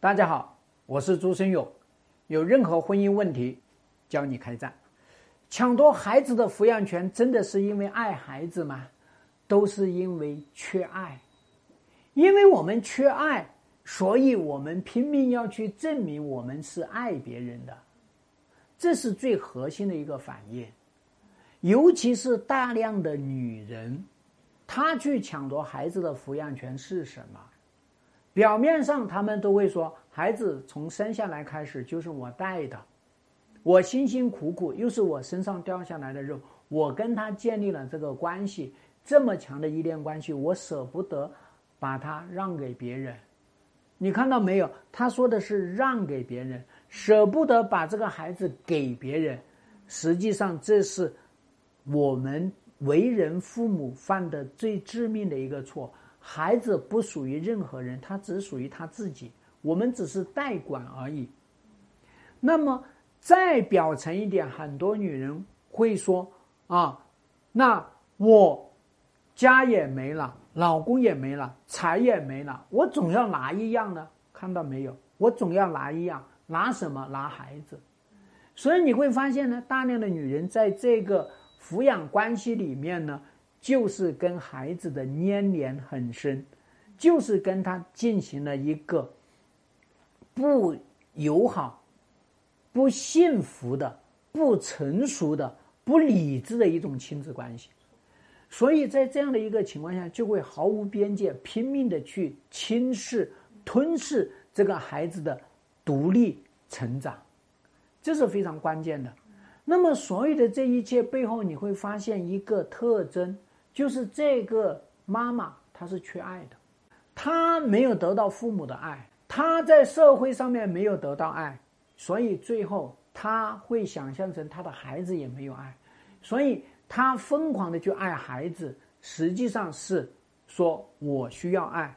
大家好，我是朱生勇。有任何婚姻问题，教你开战。抢夺孩子的抚养权，真的是因为爱孩子吗？都是因为缺爱。因为我们缺爱，所以我们拼命要去证明我们是爱别人的。这是最核心的一个反应。尤其是大量的女人，她去抢夺孩子的抚养权是什么？表面上他们都会说，孩子从生下来开始就是我带的，我辛辛苦苦又是我身上掉下来的肉，我跟他建立了这个关系，这么强的依恋关系，我舍不得把他让给别人。你看到没有？他说的是让给别人，舍不得把这个孩子给别人，实际上这是我们为人父母犯的最致命的一个错。孩子不属于任何人，他只属于他自己，我们只是代管而已。那么再表层一点，很多女人会说：“啊，那我家也没了，老公也没了，财也没了，我总要拿一样呢。”看到没有？我总要拿一样，拿什么？拿孩子。所以你会发现呢，大量的女人在这个抚养关系里面呢。就是跟孩子的粘连很深，就是跟他进行了一个不友好、不幸福的、不成熟的、不理智的一种亲子关系，所以在这样的一个情况下，就会毫无边界、拼命的去轻视、吞噬这个孩子的独立成长，这是非常关键的。那么，所有的这一切背后，你会发现一个特征。就是这个妈妈，她是缺爱的，她没有得到父母的爱，她在社会上面没有得到爱，所以最后她会想象成她的孩子也没有爱，所以她疯狂的去爱孩子，实际上是说我需要爱，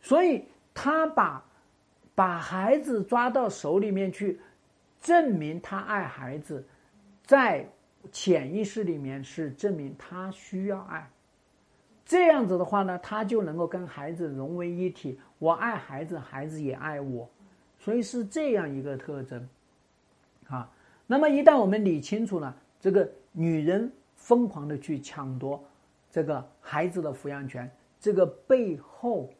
所以她把把孩子抓到手里面去，证明她爱孩子，在。潜意识里面是证明他需要爱，这样子的话呢，他就能够跟孩子融为一体。我爱孩子，孩子也爱我，所以是这样一个特征。啊，那么一旦我们理清楚了这个女人疯狂的去抢夺这个孩子的抚养权，这个背后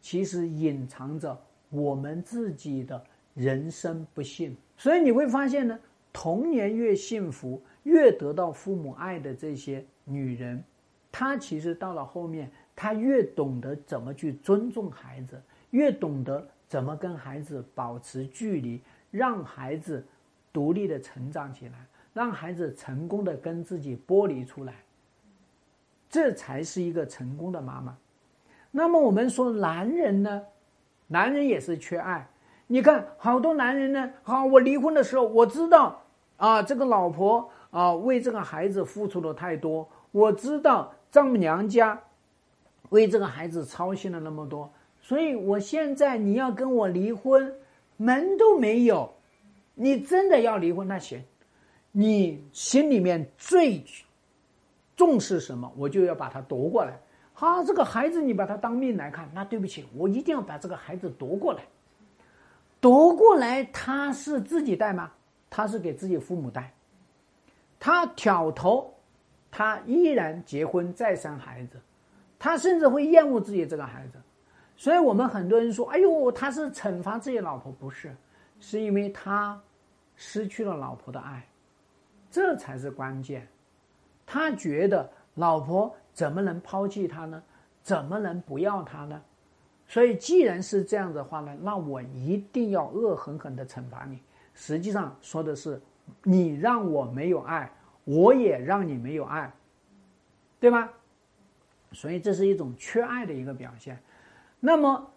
其实隐藏着我们自己的人生不幸。所以你会发现呢，童年越幸福。越得到父母爱的这些女人，她其实到了后面，她越懂得怎么去尊重孩子，越懂得怎么跟孩子保持距离，让孩子独立的成长起来，让孩子成功的跟自己剥离出来，这才是一个成功的妈妈。那么我们说男人呢，男人也是缺爱。你看好多男人呢，好，我离婚的时候，我知道啊，这个老婆。啊，为这个孩子付出了太多，我知道丈母娘家为这个孩子操心了那么多，所以我现在你要跟我离婚，门都没有。你真的要离婚，那行，你心里面最重视什么，我就要把它夺过来。好，这个孩子你把他当命来看，那对不起，我一定要把这个孩子夺过来。夺过来，他是自己带吗？他是给自己父母带。他挑头，他依然结婚再生孩子，他甚至会厌恶自己这个孩子，所以我们很多人说：“哎呦，他是惩罚自己老婆，不是，是因为他失去了老婆的爱，这才是关键。他觉得老婆怎么能抛弃他呢？怎么能不要他呢？所以既然是这样的话呢，那我一定要恶狠狠的惩罚你。实际上说的是。你让我没有爱，我也让你没有爱，对吗？所以这是一种缺爱的一个表现。那么，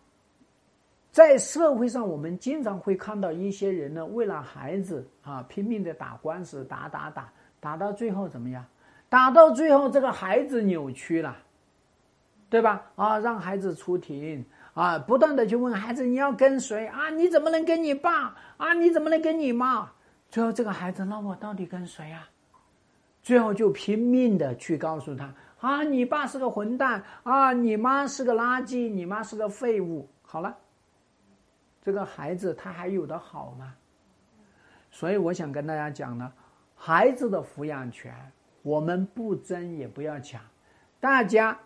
在社会上，我们经常会看到一些人呢，为了孩子啊，拼命的打官司，打打打，打到最后怎么样？打到最后，这个孩子扭曲了，对吧？啊，让孩子出庭啊，不断的去问孩子你要跟谁啊？你怎么能跟你爸啊？你怎么能跟你妈？最后，这个孩子，那我到底跟谁啊？最后就拼命的去告诉他：啊，你爸是个混蛋啊，你妈是个垃圾，你妈是个废物。好了，这个孩子他还有的好吗？所以我想跟大家讲呢，孩子的抚养权我们不争也不要抢，大家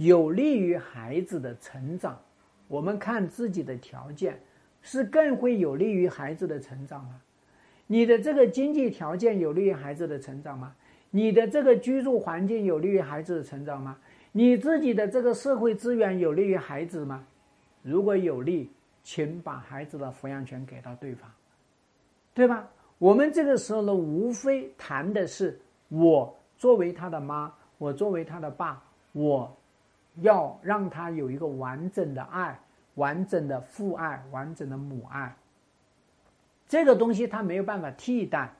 有利于孩子的成长，我们看自己的条件是更会有利于孩子的成长吗？你的这个经济条件有利于孩子的成长吗？你的这个居住环境有利于孩子的成长吗？你自己的这个社会资源有利于孩子吗？如果有利，请把孩子的抚养权给到对方，对吧？我们这个时候呢，无非谈的是我作为他的妈，我作为他的爸，我要让他有一个完整的爱、完整的父爱、完整的母爱。这个东西他没有办法替代，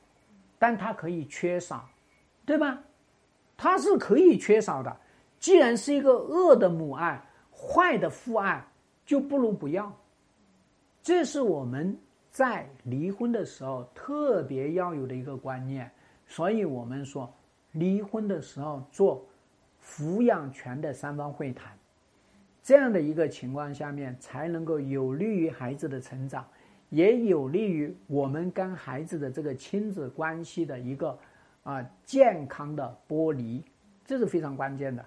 但他可以缺少，对吧？他是可以缺少的。既然是一个恶的母爱、坏的父爱，就不如不要。这是我们在离婚的时候特别要有的一个观念，所以我们说，离婚的时候做抚养权的三方会谈，这样的一个情况下面，才能够有利于孩子的成长，也有利于我们跟孩子的这个亲子关系的一个啊健康的剥离，这是非常关键的，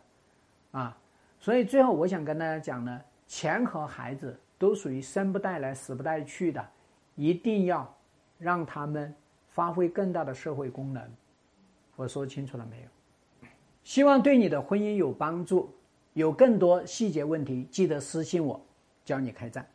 啊，所以最后我想跟大家讲呢，钱和孩子。都属于生不带来死不带去的，一定要让他们发挥更大的社会功能。我说清楚了没有？希望对你的婚姻有帮助。有更多细节问题，记得私信我，教你开战。